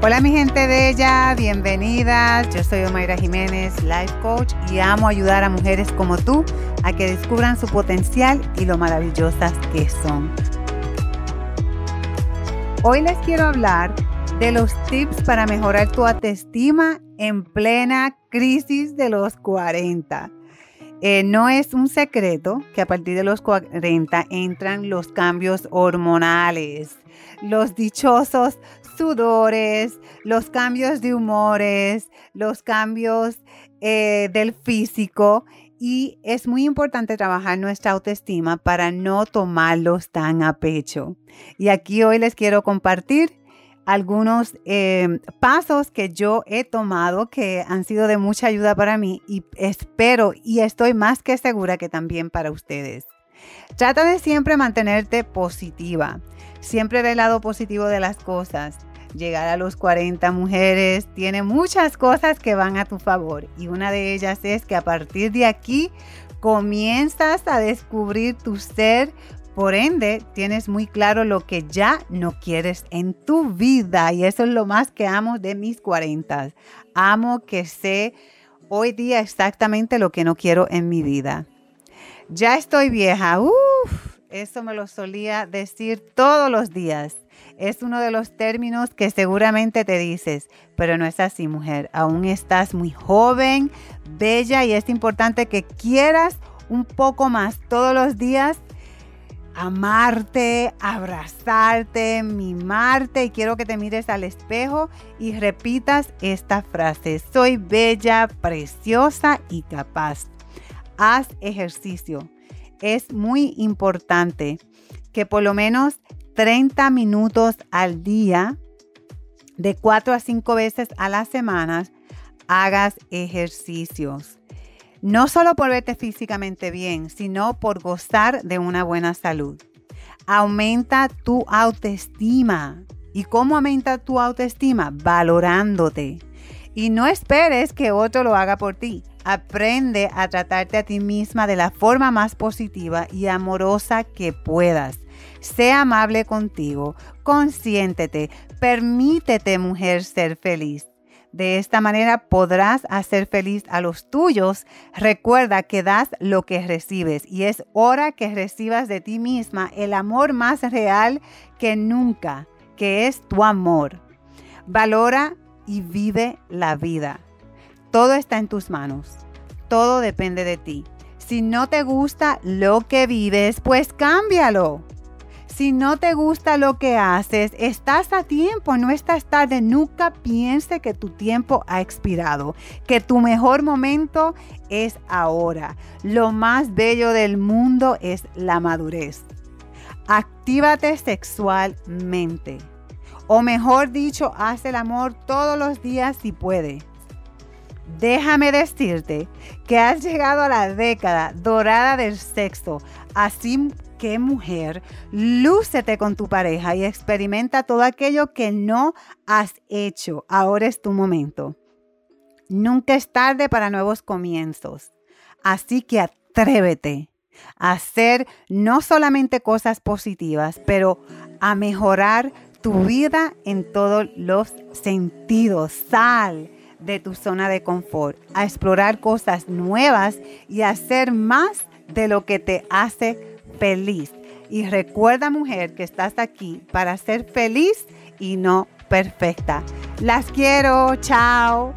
Hola mi gente bella, bienvenidas. Yo soy Omaira Jiménez, Life Coach y amo ayudar a mujeres como tú a que descubran su potencial y lo maravillosas que son. Hoy les quiero hablar de los tips para mejorar tu autoestima en plena crisis de los 40. Eh, no es un secreto que a partir de los 40 entran los cambios hormonales, los dichosos sudores, los cambios de humores, los cambios eh, del físico y es muy importante trabajar nuestra autoestima para no tomarlos tan a pecho. Y aquí hoy les quiero compartir algunos eh, pasos que yo he tomado que han sido de mucha ayuda para mí y espero y estoy más que segura que también para ustedes. Trata de siempre mantenerte positiva, siempre ve el lado positivo de las cosas. Llegar a los 40 mujeres tiene muchas cosas que van a tu favor y una de ellas es que a partir de aquí comienzas a descubrir tu ser por ende, tienes muy claro lo que ya no quieres en tu vida y eso es lo más que amo de mis 40. Amo que sé hoy día exactamente lo que no quiero en mi vida. Ya estoy vieja. Uf, eso me lo solía decir todos los días. Es uno de los términos que seguramente te dices, pero no es así, mujer. Aún estás muy joven, bella y es importante que quieras un poco más todos los días amarte, abrazarte, mimarte y quiero que te mires al espejo y repitas esta frase. Soy bella, preciosa y capaz. Haz ejercicio. Es muy importante que por lo menos 30 minutos al día, de 4 a 5 veces a la semana, hagas ejercicios no solo por verte físicamente bien, sino por gozar de una buena salud. Aumenta tu autoestima. ¿Y cómo aumenta tu autoestima? Valorándote. Y no esperes que otro lo haga por ti. Aprende a tratarte a ti misma de la forma más positiva y amorosa que puedas. Sé amable contigo, consiéntete, permítete mujer ser feliz. De esta manera podrás hacer feliz a los tuyos. Recuerda que das lo que recibes y es hora que recibas de ti misma el amor más real que nunca, que es tu amor. Valora y vive la vida. Todo está en tus manos. Todo depende de ti. Si no te gusta lo que vives, pues cámbialo. Si no te gusta lo que haces, estás a tiempo, no estás tarde. Nunca piense que tu tiempo ha expirado, que tu mejor momento es ahora. Lo más bello del mundo es la madurez. Actívate sexualmente. O mejor dicho, haz el amor todos los días si puede. Déjame decirte que has llegado a la década dorada del sexo, así qué mujer, lúcete con tu pareja y experimenta todo aquello que no has hecho. Ahora es tu momento. Nunca es tarde para nuevos comienzos. Así que atrévete a hacer no solamente cosas positivas, pero a mejorar tu vida en todos los sentidos. Sal de tu zona de confort, a explorar cosas nuevas y a hacer más de lo que te hace feliz. Y recuerda mujer que estás aquí para ser feliz y no perfecta. Las quiero, chao.